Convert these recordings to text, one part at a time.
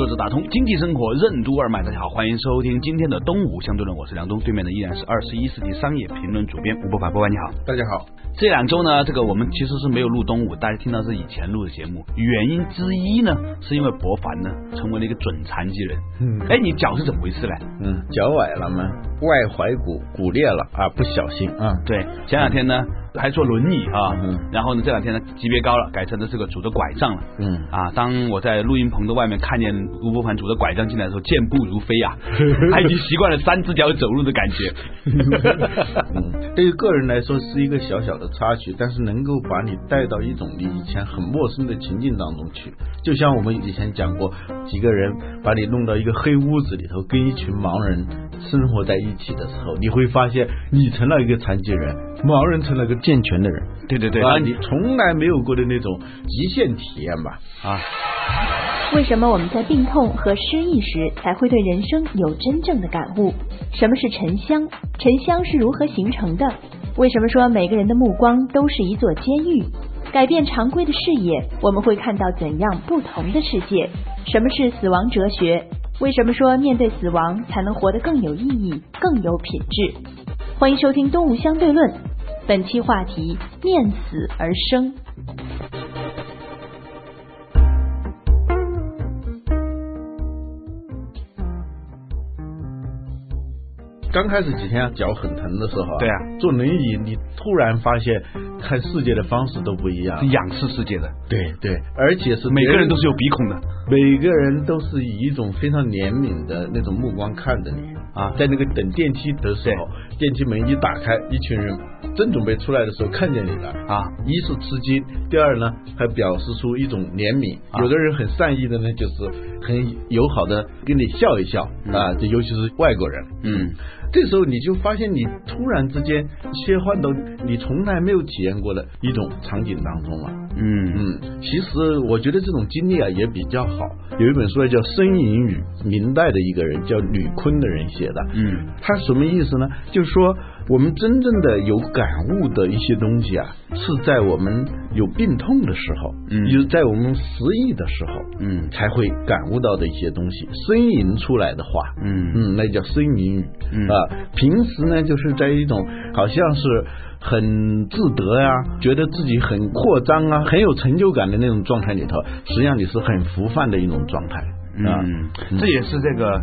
作者打通经济生活任督二脉，大家好，欢迎收听今天的东吴相对论，我是梁东，对面的依然是二十一世纪商业评论主编吴伯凡，伯凡你好，大家好。这两周呢，这个我们其实是没有录东吴，大家听到是以前录的节目，原因之一呢，是因为伯凡呢成为了一个准残疾人。嗯，哎，你脚是怎么回事呢？嗯，脚崴了吗？外踝骨骨裂了啊，不小心啊。对，前两天呢。还坐轮椅啊，然后呢，这两天呢级别高了，改成的这个拄着拐杖了。嗯啊，当我在录音棚的外面看见吴伯凡拄着拐杖进来的时候，健步如飞啊，他已经习惯了三只脚走路的感觉。嗯，对于个人来说是一个小小的插曲，但是能够把你带到一种你以前很陌生的情境当中去。就像我们以前讲过，几个人把你弄到一个黑屋子里头，跟一群盲人生活在一起的时候，你会发现你成了一个残疾人，盲人成了个。健全的人，对对对，啊，你从来没有过的那种极限体验吧？啊，为什么我们在病痛和失意时才会对人生有真正的感悟？什么是沉香？沉香是如何形成的？为什么说每个人的目光都是一座监狱？改变常规的视野，我们会看到怎样不同的世界？什么是死亡哲学？为什么说面对死亡才能活得更有意义、更有品质？欢迎收听《东吴相对论》。本期话题：面死而生。刚开始几天啊，脚很疼的时候啊，对啊，坐轮椅，你突然发现看世界的方式都不一样，是仰视世界的，对对，而且是每个人都是有鼻孔的，每个人都是以一种非常怜悯的那种目光看着你啊，在那个等电梯的时候，电梯门一打开，一群人正准备出来的时候看见你了啊，一是吃惊，第二呢还表示出一种怜悯，有的人很善意的呢，就是很友好的跟你笑一笑啊，这尤其是外国人，嗯。这时候你就发现，你突然之间切换到你从来没有体验过的一种场景当中了。嗯嗯，其实我觉得这种经历啊也比较好。有一本书叫《呻吟语》，明代的一个人叫吕坤的人写的。嗯，他什么意思呢？就是说。我们真正的有感悟的一些东西啊，是在我们有病痛的时候，嗯，就是在我们失意的时候，嗯，才会感悟到的一些东西，呻吟出来的话，嗯嗯，那叫呻吟语啊。平时呢，就是在一种好像是很自得呀，觉得自己很扩张啊，很有成就感的那种状态里头，实际上你是很浮泛的一种状态啊。这也是这个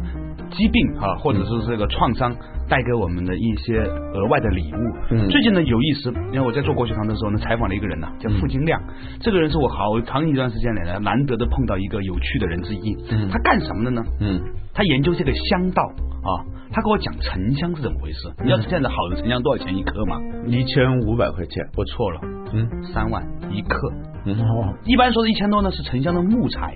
疾病啊，或者是这个创伤。带给我们的一些额外的礼物。最近呢有意思，因为我在做国学堂的时候呢，采访了一个人呢，叫傅金亮。这个人是我好长一段时间来呢难得的碰到一个有趣的人之一。他干什么的呢？嗯，他研究这个香道啊。他跟我讲沉香是怎么回事？你知道现在好的沉香多少钱一克吗？一千五百块钱。我错了，嗯，三万一克。哦，一般说的一千多呢是沉香的木材。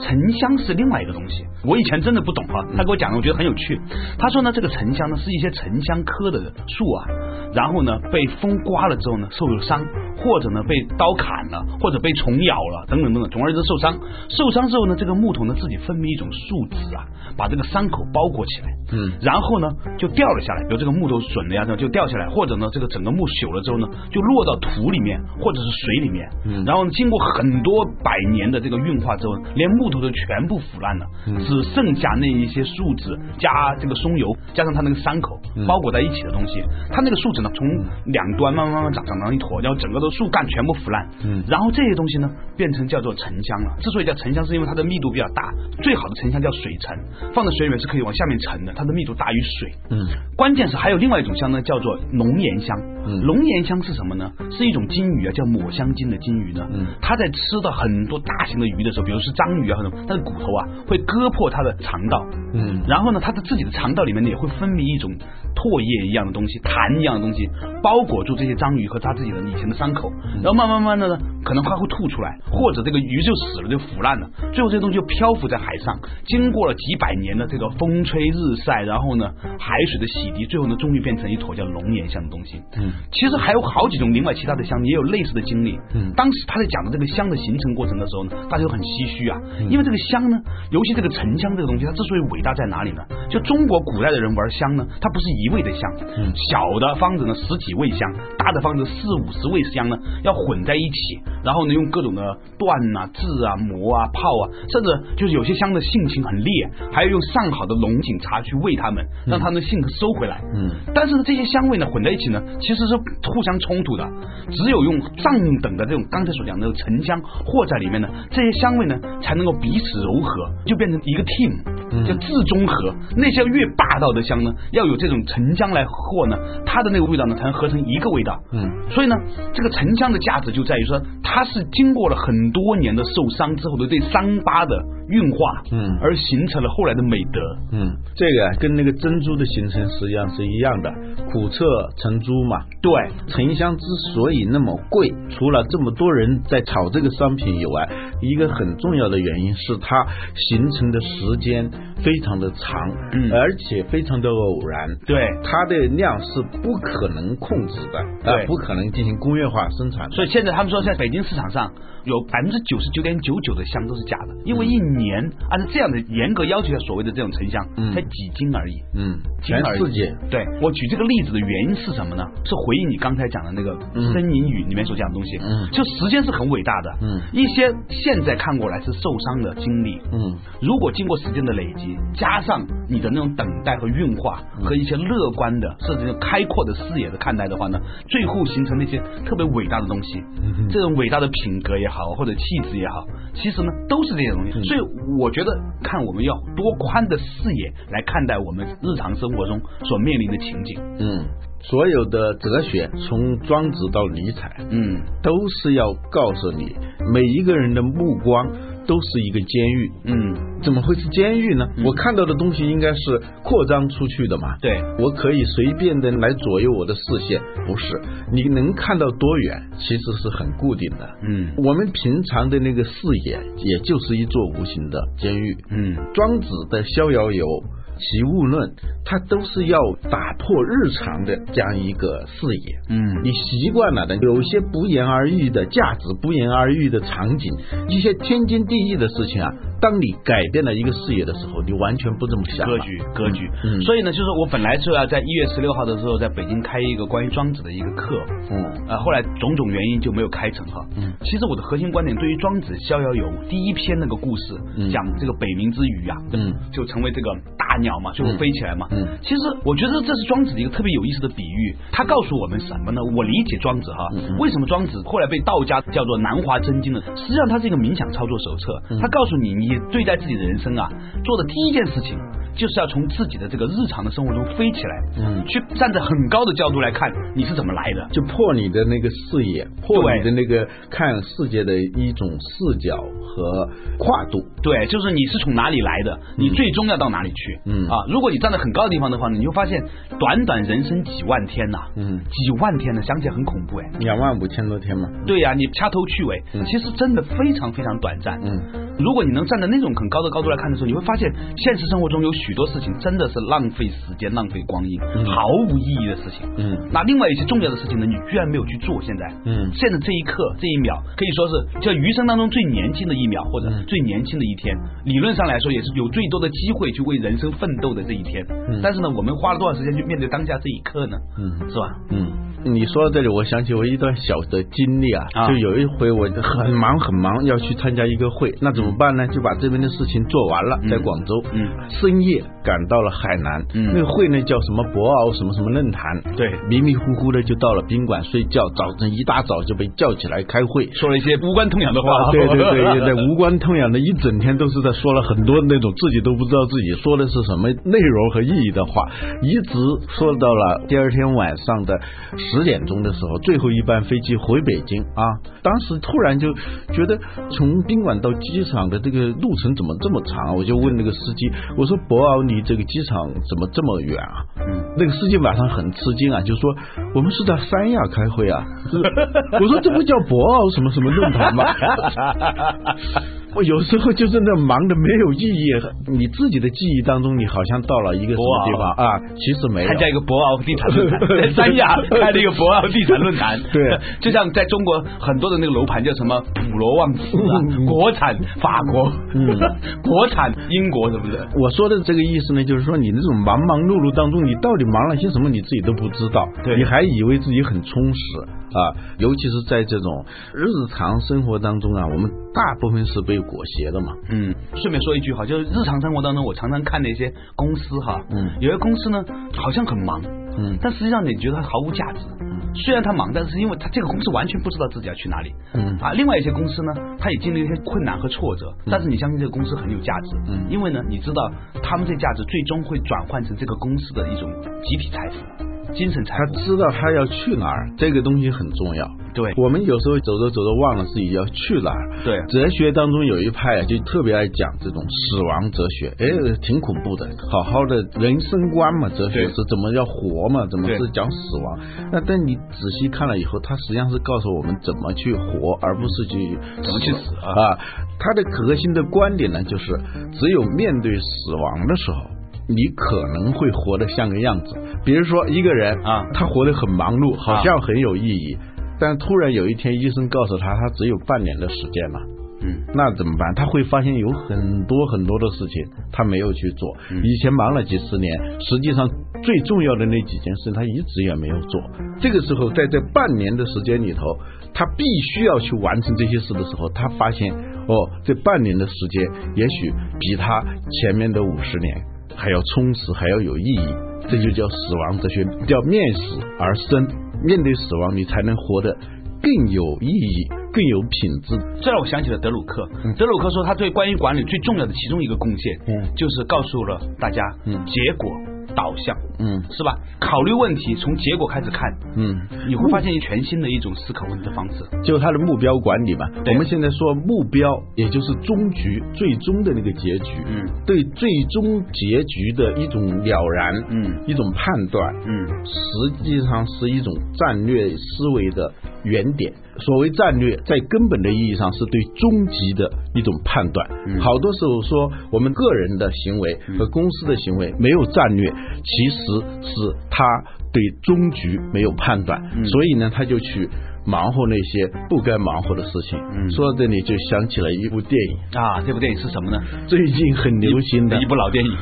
沉香是另外一个东西，我以前真的不懂哈，他给我讲的，我觉得很有趣。他说呢，这个沉香呢是一些沉香科的树啊，然后呢被风刮了之后呢受了伤，或者呢被刀砍了，或者被虫咬了，等等等等，总而言之受伤。受伤之后呢，这个木头呢自己分泌一种树脂啊，把这个伤口包裹起来，嗯，然后呢就掉了下来，比如这个木头损了呀，就掉下来，或者呢这个整个木朽了之后呢，就落到土里面或者是水里面，嗯，然后经过很多百年的这个运化之后，连木头都全部腐烂了，只剩下那一些树脂加这个松油，加上它那个伤口包裹在一起的东西。它那个树脂呢，从两端慢慢慢慢长长成一坨，然后整个的树干全部腐烂。嗯，然后这些东西呢，变成叫做沉香了。之所以叫沉香，是因为它的密度比较大。最好的沉香叫水沉，放在水里面是可以往下面沉的，它的密度大于水。嗯，关键是还有另外一种香呢，叫做龙涎香。龙涎香是什么呢？是一种金鱼啊，叫抹香鲸的金鱼呢。嗯，它在吃到很多大型的鱼的时候，比如是章鱼啊，它的骨头啊会割破它的肠道，嗯，然后呢，它的自己的肠道里面呢也会分泌一种唾液一样的东西，痰一样的东西，包裹住这些章鱼和它自己的以前的伤口，然后慢慢慢的呢，可能它会吐出来，或者这个鱼就死了，就腐烂了，最后这些东西就漂浮在海上，经过了几百年的这个风吹日晒，然后呢海水的洗涤，最后呢终于变成一坨叫龙涎香的东西。嗯，其实还有好几种另外其他的香也有类似的经历。嗯，当时他在讲的这个香的形成过程的时候呢，大家都很唏嘘啊，因为这个香呢，尤其这个沉香这个东西，它之所以伟大在哪里呢？就中国古代的人玩香呢，它不是一味的香，嗯。小的方子呢十几味香，大的方子四五十味香呢，要混在一起，然后呢用各种的锻啊、制啊、磨啊、泡啊，甚至就是有些香的性情很烈，还要用上好的龙井茶去喂它们，让它们性格收回来。嗯，但是呢，这些香味呢混在一起呢，其实是互相冲突的，只有用上等的这种刚才所讲的沉香和在里面呢，这些香味呢才能够彼此柔和，就变成一个 team，叫自中和。那些越霸道的香呢，要有这种沉香来和呢，它的那个味道呢才能合成一个味道。嗯，所以呢，这个沉香的价值就在于说，它是经过了很多年的受伤之后的对伤疤的。运化，嗯，而形成了后来的美德，嗯，这个跟那个珍珠的形成实际上是一样的，苦涩成珠嘛。对，沉香之所以那么贵，除了这么多人在炒这个商品以外，一个很重要的原因是它形成的时间非常的长，嗯，而且非常的偶然。对，它的量是不可能控制的，对，不可能进行工业化生产。所以现在他们说，在北京市场上有百分之九十九点九九的香都是假的，因为一。年按照这样的严格要求下，所谓的这种沉香，才几斤而已。嗯，全世界。对我举这个例子的原因是什么呢？是回应你刚才讲的那个《呻吟语》里面所讲的东西。嗯，就时间是很伟大的。嗯，一些现在看过来是受伤的经历。嗯，如果经过时间的累积，加上你的那种等待和运化，和一些乐观的甚至开阔的视野的看待的话呢，最后形成那些特别伟大的东西。这种伟大的品格也好，或者气质也好，其实呢都是这些东西。所以。我觉得看我们要多宽的视野来看待我们日常生活中所面临的情景。嗯，所有的哲学从庄子到尼采，嗯，都是要告诉你每一个人的目光。都是一个监狱，嗯，怎么会是监狱呢？我看到的东西应该是扩张出去的嘛，对，我可以随便的来左右我的视线，不是？你能看到多远，其实是很固定的，嗯，我们平常的那个视野，也就是一座无形的监狱，嗯，庄子的逍遥游。习物论，它都是要打破日常的这样一个视野。嗯，你习惯了的，有些不言而喻的价值，不言而喻的场景，一些天经地义的事情啊。当你改变了一个视野的时候，你完全不这么想。格局，格局。嗯，所以呢，就是我本来是要在一月十六号的时候在北京开一个关于庄子的一个课。嗯，呃，后来种种原因就没有开成哈。嗯，其实我的核心观点对于庄子《逍遥游》第一篇那个故事，讲这个北冥之鱼啊，嗯，就成为这个大鸟嘛，就会飞起来嘛。嗯，其实我觉得这是庄子的一个特别有意思的比喻。他告诉我们什么呢？我理解庄子哈，为什么庄子后来被道家叫做南华真经呢？实际上它是一个冥想操作手册，他告诉你你。你对待自己的人生啊，做的第一件事情。就是要从自己的这个日常的生活中飞起来，嗯，去站在很高的角度来看你是怎么来的，就破你的那个视野，破你的那个看世界的一种视角和跨度。对，就是你是从哪里来的，你最终要到哪里去。嗯啊，如果你站在很高的地方的话呢，你会发现短短人生几万天呐，嗯，几万天呢，想起来很恐怖哎，两万五千多天嘛。对呀，你掐头去尾，其实真的非常非常短暂。嗯，如果你能站在那种很高的高度来看的时候，你会发现现实生活中有许。多事情真的是浪费时间、浪费光阴、毫无意义的事情。嗯，那另外一些重要的事情呢？你居然没有去做。现在，嗯，现在这一刻、这一秒，可以说是叫余生当中最年轻的一秒，或者最年轻的一天。理论上来说，也是有最多的机会去为人生奋斗的这一天。但是呢，我们花了多少时间去面对当下这一刻呢？嗯，是吧？嗯。你说到这里，我想起我一段小的经历啊，就有一回我很忙很忙要去参加一个会，那怎么办呢？就把这边的事情做完了，在广州，嗯，深夜赶到了海南，嗯，那个会呢叫什么博鳌什么什么论坛，对，迷迷糊糊的就到了宾馆睡觉，早晨一大早就被叫起来开会，说了一些无关痛痒的话，对对对 对，无关痛痒的一整天都是在说了很多那种自己都不知道自己说的是什么内容和意义的话，一直说到了第二天晚上的。十点钟的时候，最后一班飞机回北京啊！当时突然就觉得从宾馆到机场的这个路程怎么这么长？我就问那个司机，我说：“博鳌离这个机场怎么这么远啊？”嗯。那个司机马上很吃惊啊，就说我们是在三亚开会啊。我说这不叫博鳌什么什么论坛吗？我有时候就是那忙的没有意义，你自己的记忆当中，你好像到了一个什么地方啊？其实没有。参加一个博鳌地产论坛，在三亚开了一个博鳌地产论坛。对，就像在中国很多的那个楼盘叫什么普罗旺斯啊，国产法国，国产英国，是不是？我说的这个意思呢，就是说你那种忙忙碌碌当中，你到底忙了些什么，你自己都不知道，对，你还以为自己很充实啊。尤其是在这种日常生活当中啊，我们大部分是被。裹挟的嘛，嗯，顺便说一句哈，就是日常生活当中，我常常看那些公司哈，嗯，有些公司呢好像很忙，嗯，但实际上你觉得它毫无价值，嗯，虽然他忙，但是因为他这个公司完全不知道自己要去哪里，嗯。啊，另外一些公司呢，他也经历一些困难和挫折，但是你相信这个公司很有价值，嗯，因为呢，你知道他们这价值最终会转换成这个公司的一种集体财富。精神财富，他知道他要去哪儿，这个东西很重要。对，我们有时候走着走着忘了自己要去哪儿。对，哲学当中有一派啊，就特别爱讲这种死亡哲学，哎，挺恐怖的。好好的人生观嘛，哲学是怎么要活嘛，怎么是讲死亡？那但你仔细看了以后，他实际上是告诉我们怎么去活，而不是去怎么去死啊。他的核心的观点呢，就是只有面对死亡的时候。你可能会活得像个样子，比如说一个人啊，他活得很忙碌，好像很有意义，但突然有一天医生告诉他，他只有半年的时间了，嗯，那怎么办？他会发现有很多很多的事情他没有去做，以前忙了几十年，实际上最重要的那几件事他一直也没有做。这个时候在这半年的时间里头，他必须要去完成这些事的时候，他发现哦，这半年的时间也许比他前面的五十年。还要充实，还要有意义，这就叫死亡哲学，叫面死而生。面对死亡，你才能活得更有意义、更有品质。这让我想起了德鲁克。德鲁克说，他对关于管理最重要的其中一个贡献，嗯，就是告诉了大家，嗯，结果。导向，嗯，是吧？考虑问题从结果开始看，嗯，你会发现一全新的一种思考问题的方式，就他的目标管理嘛。我们现在说目标，也就是终局、最终的那个结局，嗯，对最终结局的一种了然，嗯，一种判断，嗯，实际上是一种战略思维的原点。所谓战略，在根本的意义上是对终极的一种判断。好多时候说，我们个人的行为和公司的行为没有战略，其实是他对终局没有判断，所以呢，他就去。忙活那些不该忙活的事情。嗯说到这里就想起了一部电影啊，这部电影是什么呢？最近很流行的一部老电影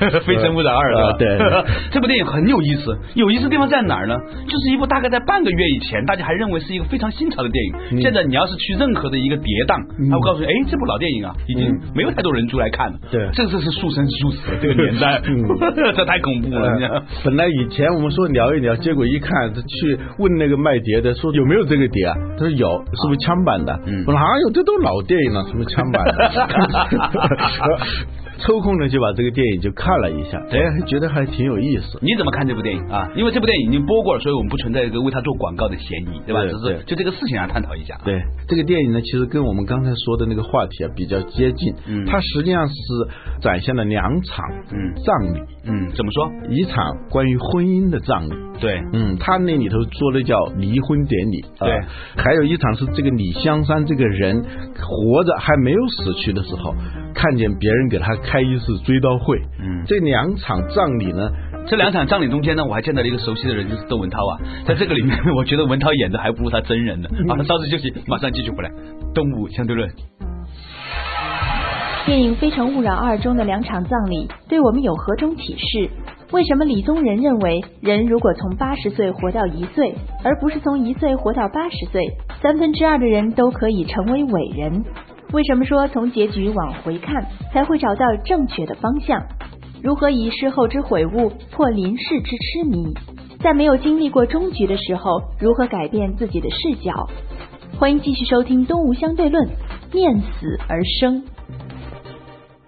《非诚勿扰二》啊。对，这部电影很有意思，有意思地方在哪儿呢？就是一部大概在半个月以前，大家还认为是一个非常新潮的电影。现在你要是去任何的一个跌档，他会告诉你，哎，这部老电影啊，已经没有太多人出来看了。对，这次是速生速死这个年代，这太恐怖了。本来以前我们说聊一聊，结果一看，去问那个卖碟的，说有没有。这个碟啊，他说有，是不是枪版的？嗯我说哪有，这都老电影了，什么枪版的？抽空呢就把这个电影就看了一下，哎，觉得还挺有意思。你怎么看这部电影啊？因为这部电影已经播过了，所以我们不存在一个为他做广告的嫌疑，对吧？只是就这个事情啊，探讨一下。对，这个电影呢，其实跟我们刚才说的那个话题啊比较接近。嗯，它实际上是展现了两场嗯葬礼。嗯，怎么说？一场关于婚姻的葬礼。对，嗯，他那里头说的叫离婚典礼。对，还有一场是这个李香山这个人活着还没有死去的时候，看见别人给他开一次追悼会。嗯，这两场葬礼呢，这两场葬礼中间呢，我还见到了一个熟悉的人，就是窦文涛啊。在这个里面，我觉得文涛演的还不如他真人呢。好，稍事休息，马上继续回来。东吴相对论。电影《非诚勿扰二》中的两场葬礼对我们有何种启示？为什么李宗仁认为人如果从八十岁活到一岁，而不是从一岁活到八十岁，三分之二的人都可以成为伟人？为什么说从结局往回看才会找到正确的方向？如何以事后之悔悟破临世之痴迷？在没有经历过终局的时候，如何改变自己的视角？欢迎继续收听《东吴相对论》，面死而生。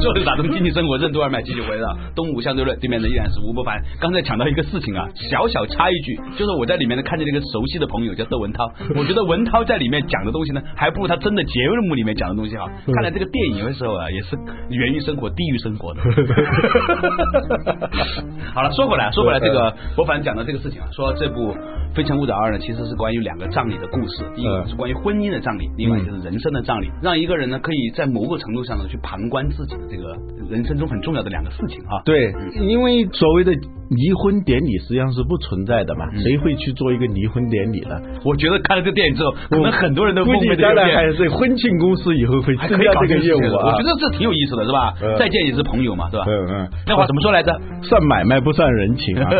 做的打通经济生活任督二脉，继续回到东吴相对论，对面的依然是吴伯凡。刚才讲到一个事情啊，小小插一句，就是我在里面呢看见了一个熟悉的朋友叫窦文涛，我觉得文涛在里面讲的东西呢，还不如他真的节目里面讲的东西好。看来这个电影有的时候啊，也是源于生活，低于生活的。好了，说回来，说回来，这个伯凡讲的这个事情啊，说这部《非诚勿扰二》呢，其实是关于两个葬礼的故事，第一个是关于婚姻的葬礼，另外就是人生的葬礼，让一个人呢可以在某个程度上呢去旁观自己的这个人生中很重要的两个事情啊。对，因为所谓的离婚典礼实际上是不存在的嘛，谁会去做一个离婚典礼呢？我觉得看了这电影之后，可能很多人都估计将来还是婚庆公司以后会还可以搞这个业务啊。我觉得这挺有意思的，是吧？再见也是朋友嘛，是吧？嗯嗯。那话怎么说来着？算买卖不算人情啊。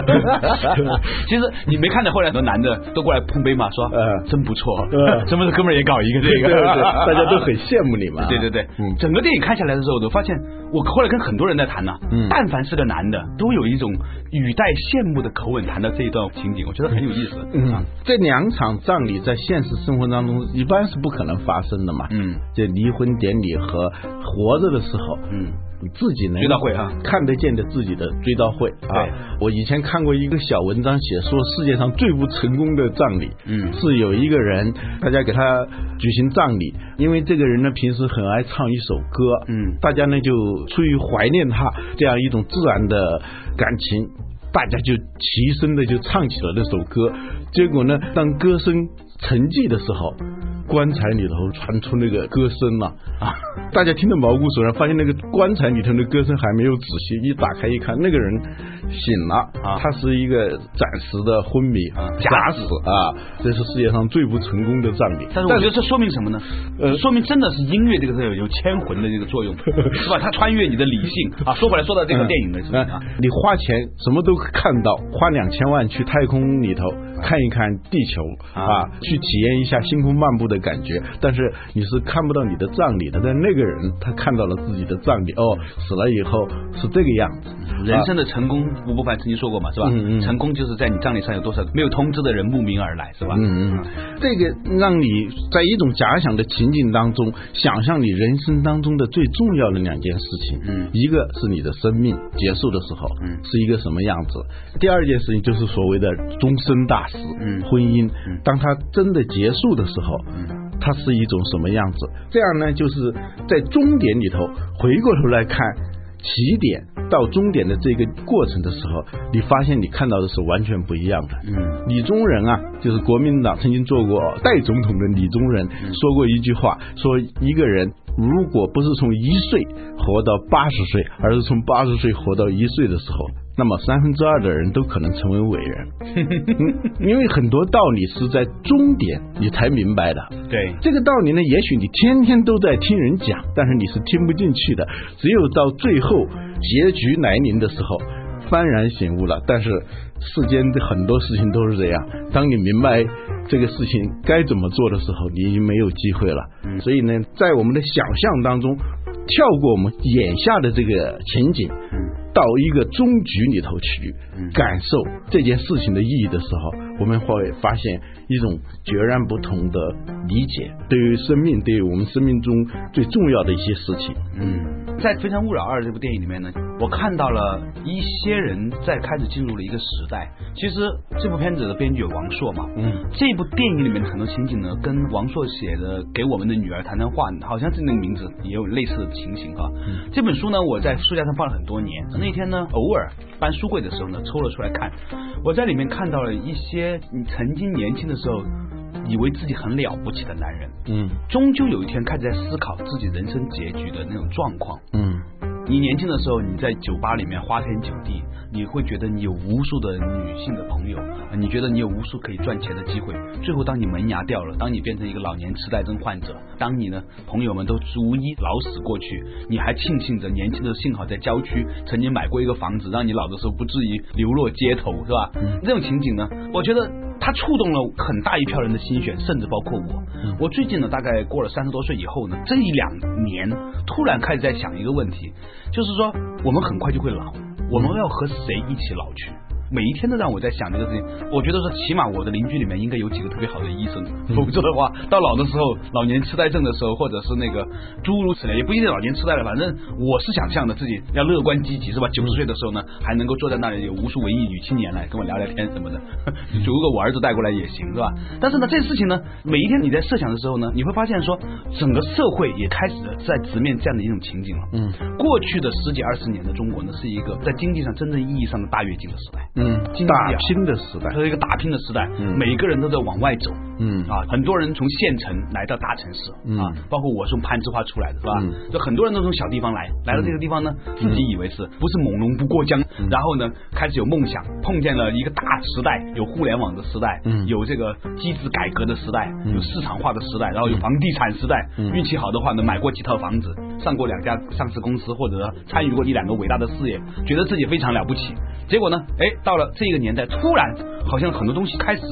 其实你没看到后来很多男的都过来碰杯嘛，说呃真不错，什么哥们儿也搞一个这个，大家都很羡慕你嘛。对对对，嗯，整个电影看下来的时候，我都发现，我后来跟很多人在谈呢，但凡是个男的，都有一种语带羡慕的口吻谈到这一段情景，我觉得很有意思。嗯，这两场葬礼在现实生活当中一般是不可能发生的嘛。嗯，这离婚典礼和活着的时候，嗯。你自己能追悼会啊，看得见的自己的追悼会啊。我以前看过一个小文章，写说世界上最不成功的葬礼，嗯，是有一个人，大家给他举行葬礼，因为这个人呢平时很爱唱一首歌，嗯，大家呢就出于怀念他这样一种自然的感情，大家就齐声的就唱起了那首歌，结果呢，当歌声沉寂的时候。棺材里头传出那个歌声了啊！大家听得毛骨悚然，发现那个棺材里头的歌声还没有仔细，一打开一看，那个人醒了啊！他是一个暂时的昏迷啊，假死啊！这是世界上最不成功的葬礼。但是我觉得这说明什么呢？呃，说明真的是音乐这个是有牵魂的这个作用，是吧？它穿越你的理性啊！说回来，说到这个电影的事情啊，你花钱什么都看到，花两千万去太空里头看一看地球啊，去体验一下星空漫步的。感觉，但是你是看不到你的葬礼的，但那个人他看到了自己的葬礼，哦，死了以后是这个样子。人生的成功，吴伯凡曾经说过嘛，是吧？成功就是在你葬礼上有多少没有通知的人慕名而来，是吧？嗯嗯，这个让你在一种假想的情景当中，想象你人生当中的最重要的两件事情。嗯，一个是你的生命结束的时候，嗯，是一个什么样子？第二件事情就是所谓的终身大事，嗯，婚姻，当它真的结束的时候，嗯。它是一种什么样子？这样呢，就是在终点里头回过头来看起点到终点的这个过程的时候，你发现你看到的是完全不一样的。嗯，李宗仁啊，就是国民党曾经做过代总统的李宗仁说过一句话，说一个人如果不是从一岁活到八十岁，而是从八十岁活到一岁的时候。那么三分之二的人都可能成为伟人，因为很多道理是在终点你才明白的。对这个道理呢，也许你天天都在听人讲，但是你是听不进去的。只有到最后结局来临的时候，幡然醒悟了。但是世间的很多事情都是这样，当你明白这个事情该怎么做的时候，你已经没有机会了。所以呢，在我们的想象当中，跳过我们眼下的这个情景。到一个终局里头去感受这件事情的意义的时候，我们会发现一种截然不同的理解，对于生命，对于我们生命中最重要的一些事情。嗯，在《非诚勿扰二》这部电影里面呢，我看到了一些人在开始进入了一个时代。其实这部片子的编剧有王朔嘛，嗯，这部电影里面的很多情景呢，跟王朔写的《给我们的女儿谈谈话》好像是那个名字也有类似的情形哈。这本书呢，我在书架上放了很多年。那天呢，偶尔搬书柜的时候呢，抽了出来看。我在里面看到了一些你曾经年轻的时候以为自己很了不起的男人，嗯，终究有一天开始在思考自己人生结局的那种状况，嗯。你年轻的时候，你在酒吧里面花天酒地，你会觉得你有无数的女性的朋友，你觉得你有无数可以赚钱的机会。最后，当你门牙掉了，当你变成一个老年痴呆症患者，当你呢朋友们都逐一老死过去，你还庆幸着年轻的幸好在郊区曾经买过一个房子，让你老的时候不至于流落街头，是吧？这种情景呢，我觉得。它触动了很大一票人的心弦，甚至包括我。我最近呢，大概过了三十多岁以后呢，这一两年突然开始在想一个问题，就是说我们很快就会老，我们要和谁一起老去？每一天都让我在想这个事情。我觉得说，起码我的邻居里面应该有几个特别好的医生，否则的话，到老的时候，老年痴呆症的时候，或者是那个诸如此类，也不一定老年痴呆了。反正我是想象的自己要乐观积极，是吧？九十岁的时候呢，还能够坐在那里，有无数文艺女青年来跟我聊聊天什么的。如果我儿子带过来也行，是吧？但是呢，这事情呢，每一天你在设想的时候呢，你会发现说，整个社会也开始在直面这样的一种情景了。嗯，过去的十几二十年的中国呢，是一个在经济上真正意义上的大跃进的时代。嗯，打拼的时代，它是一个打拼的时代。嗯，每个人都在往外走。嗯。啊，很多人从县城来到大城市啊，包括我从攀枝花出来的是吧？就很多人都从小地方来，来到这个地方呢，自己以为是不是猛龙不过江，然后呢，开始有梦想，碰见了一个大时代，有互联网的时代，嗯。有这个机制改革的时代，有市场化的时代，然后有房地产时代，运气好的话呢，买过几套房子，上过两家上市公司，或者参与过一两个伟大的事业，觉得自己非常了不起。结果呢，哎，到了这个年代，突然好像很多东西开始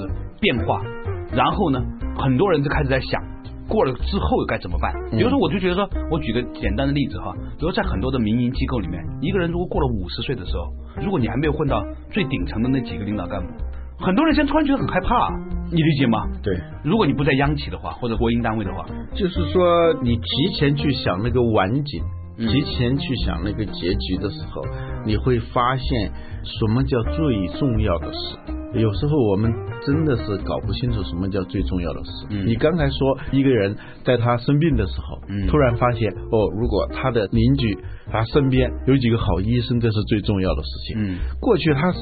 变化。然后呢，很多人就开始在想，过了之后该怎么办？比如说，我就觉得说，我举个简单的例子哈，比如在很多的民营机构里面，一个人如果过了五十岁的时候，如果你还没有混到最顶层的那几个领导干部，很多人现在突然觉得很害怕，你理解吗？对，如果你不在央企的话，或者国营单位的话，就是说你提前去想那个晚景，提前去想那个结局的时候，你会发现什么叫最重要的事。有时候我们真的是搞不清楚什么叫最重要的事。你刚才说一个人在他生病的时候，突然发现哦，如果他的邻居他身边有几个好医生，这是最重要的事情。嗯，过去他是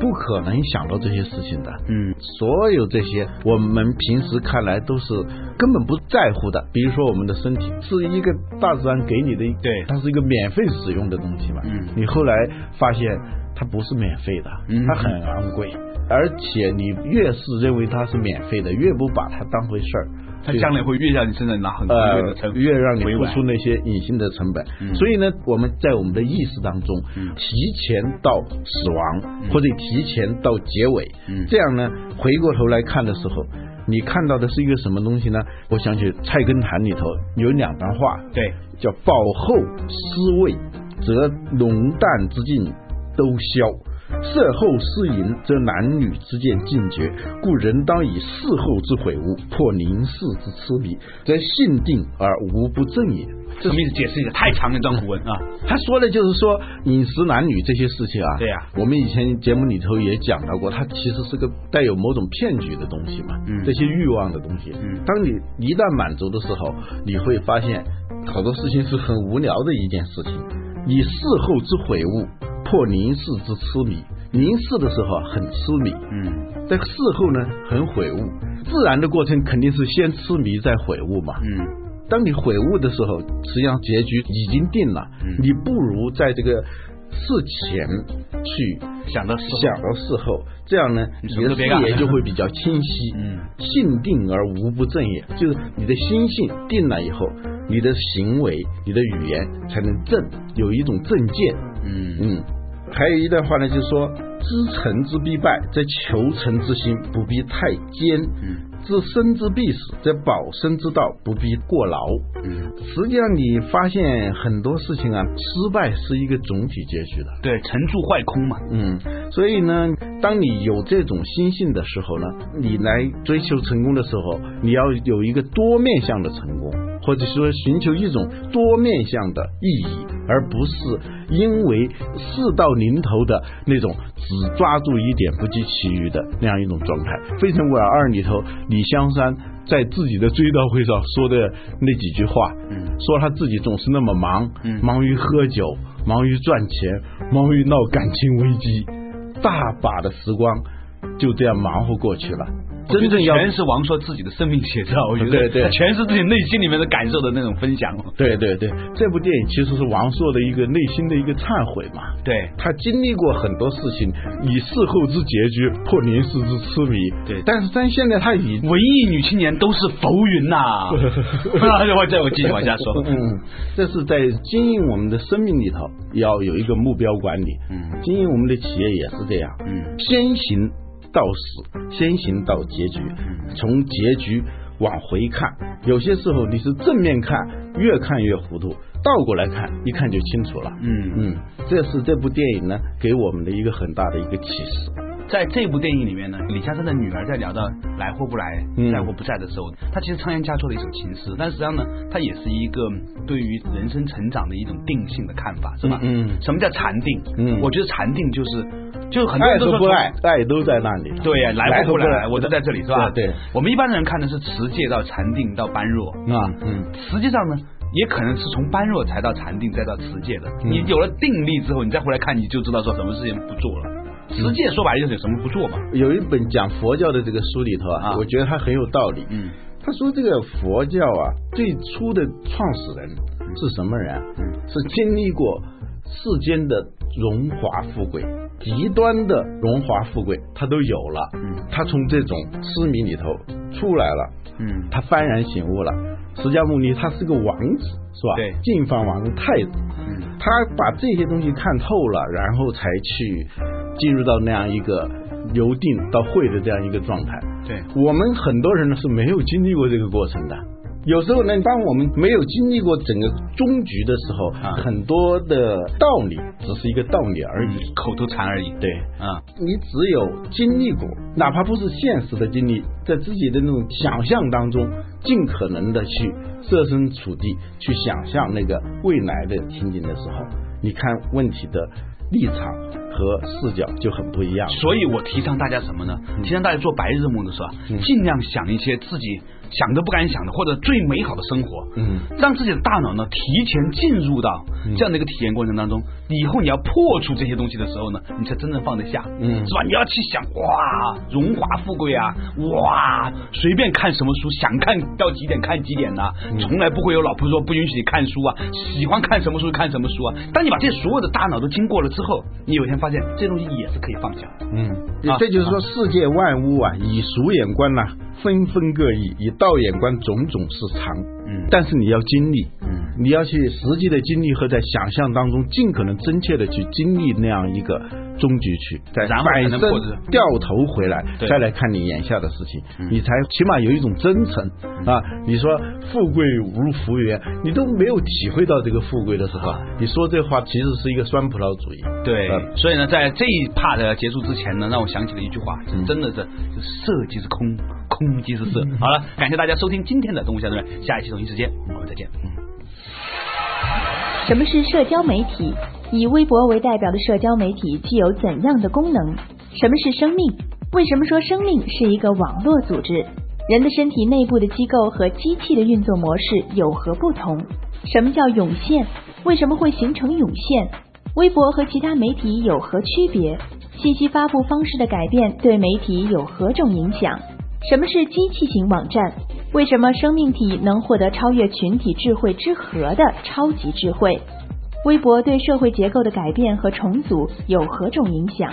不可能想到这些事情的。嗯，所有这些我们平时看来都是根本不在乎的。比如说我们的身体是一个大自然给你的，对，它是一个免费使用的东西嘛。嗯，你后来发现它不是免费的，它很昂贵。而且你越是认为它是免费的，越不把它当回事儿，它将来会越让你身上拿很多的成，越让你付出那些隐性的成本。所以呢，我们在我们的意识当中，提前到死亡或者提前到结尾，这样呢，回过头来看的时候，你看到的是一个什么东西呢？我想起《菜根谭》里头有两段话，对，叫“饱后思味，则浓淡之境都消”。事后失淫，则男女之间尽绝，故人当以事后之悔悟破凝视之痴迷，则性定而无不正也。什么意思？解释一下，太长了一段古文啊！他说的就是说饮食男女这些事情啊。对呀，我们以前节目里头也讲到过，它其实是个带有某种骗局的东西嘛。嗯。这些欲望的东西，嗯，当你一旦满足的时候，你会发现好多事情是很无聊的一件事情。以事后之悔悟。破凝视之痴迷，凝视的时候很痴迷，嗯，在事后呢很悔悟，自然的过程肯定是先痴迷再悔悟嘛，嗯，当你悔悟的时候，实际上结局已经定了，嗯。你不如在这个事前去想到想到事后，这样呢你的视野就会比较清晰，嗯，性定而无不正也，就是你的心性定了以后，你的行为、你的语言才能正，有一种正见，嗯。嗯。还有一段话呢，就是说：知成之必败，则求成之心不必太坚；知生之必死，则保生之道不必过劳。嗯，实际上你发现很多事情啊，失败是一个总体结局的。对，成住坏空嘛。嗯，所以呢，当你有这种心性的时候呢，你来追求成功的时候，你要有一个多面向的成功。或者说寻求一种多面向的意义，而不是因为事到临头的那种只抓住一点不计其余的那样一种状态。《非诚勿扰二》里头，李香山在自己的追悼会上说的那几句话，说他自己总是那么忙，忙于喝酒，忙于赚钱，忙于闹感情危机，大把的时光就这样忙活过去了。真正全是王朔自己的生命写照，我觉得对对，全是自己内心里面的感受的那种分享。对对对，这部电影其实是王朔的一个内心的一个忏悔嘛。对，他经历过很多事情，以事后之结局破凝视之痴迷。对，但是但现在他已文艺女青年都是浮云呐。我再我继续往下说。嗯，这是在经营我们的生命里头要有一个目标管理。嗯，经营我们的企业也是这样。嗯，先行。到死，先行到结局，从结局往回看，有些时候你是正面看，越看越糊涂。倒过来看，一看就清楚了。嗯嗯，这是这部电影呢给我们的一个很大的一个启示。在这部电影里面呢，李嘉诚的女儿在聊到来或不来、在或不在的时候，她其实仓央嘉措的一首情诗，但实际上呢，它也是一个对于人生成长的一种定性的看法，是吧？嗯。什么叫禅定？嗯，我觉得禅定就是，就很多人都说不爱，爱都在那里。对呀，来或不来，我都在这里，是吧？对。我们一般的人看的是持戒到禅定到般若啊，嗯，实际上呢。也可能是从般若才到禅定，再到持戒的。你有了定力之后，你再回来看，你就知道说什么事情不做了。持戒说白了就是什么不做嘛。有一本讲佛教的这个书里头啊，我觉得他很有道理。嗯，他说这个佛教啊，最初的创始人是什么人？是经历过世间的荣华富贵，极端的荣华富贵他都有了。嗯，他从这种痴迷里头出来了。嗯，他幡然醒悟了。释迦牟尼他是个王子，是吧？对，净饭王的太子。嗯，他把这些东西看透了，然后才去进入到那样一个由定到会的这样一个状态。对，我们很多人呢是没有经历过这个过程的。有时候呢，当我们没有经历过整个终局的时候，很多的道理只是一个道理而已，口头禅而已。对，啊，你只有经历过，哪怕不是现实的经历，在自己的那种想象当中，尽可能的去设身处地去想象那个未来的情景的时候，你看问题的立场和视角就很不一样。所以我提倡大家什么呢？提倡大家做白日梦的时候，尽量想一些自己。想都不敢想的，或者最美好的生活，嗯，让自己的大脑呢提前进入到这样的一个体验过程当中。以后你要破除这些东西的时候呢，你才真正放得下，嗯，是吧？你要去想哇，荣华富贵啊，哇，随便看什么书，想看到几点看几点呐，从来不会有老婆说不允许你看书啊，喜欢看什么书看什么书啊。当你把这所有的大脑都经过了之后，你有一天发现这东西也是可以放下的，嗯，这就是说世界万物啊，以俗眼观呐。纷纷各异，以道眼观种种是常，嗯，但是你要经历，嗯，你要去实际的经历和在想象当中尽可能真切的去经历那样一个终局去，再反身掉头回来，再来看你眼下的事情，你才起码有一种真诚啊！你说富贵无福源，你都没有体会到这个富贵的时候，你说这话其实是一个酸葡萄主义。对，所以呢，在这一 part 结束之前呢，让我想起了一句话，真的是色即是空，空即是色。好了，感谢大家收听今天的动物相对论，下一期同一时间我们再见。什么是社交媒体？以微博为代表的社交媒体具有怎样的功能？什么是生命？为什么说生命是一个网络组织？人的身体内部的机构和机器的运作模式有何不同？什么叫涌现？为什么会形成涌现？微博和其他媒体有何区别？信息发布方式的改变对媒体有何种影响？什么是机器型网站？为什么生命体能获得超越群体智慧之和的超级智慧？微博对社会结构的改变和重组有何种影响？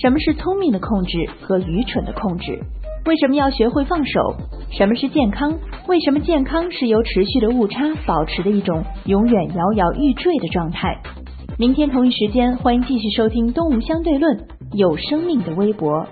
什么是聪明的控制和愚蠢的控制？为什么要学会放手？什么是健康？为什么健康是由持续的误差保持的一种永远摇摇欲坠的状态？明天同一时间，欢迎继续收听《动物相对论》，有生命的微博。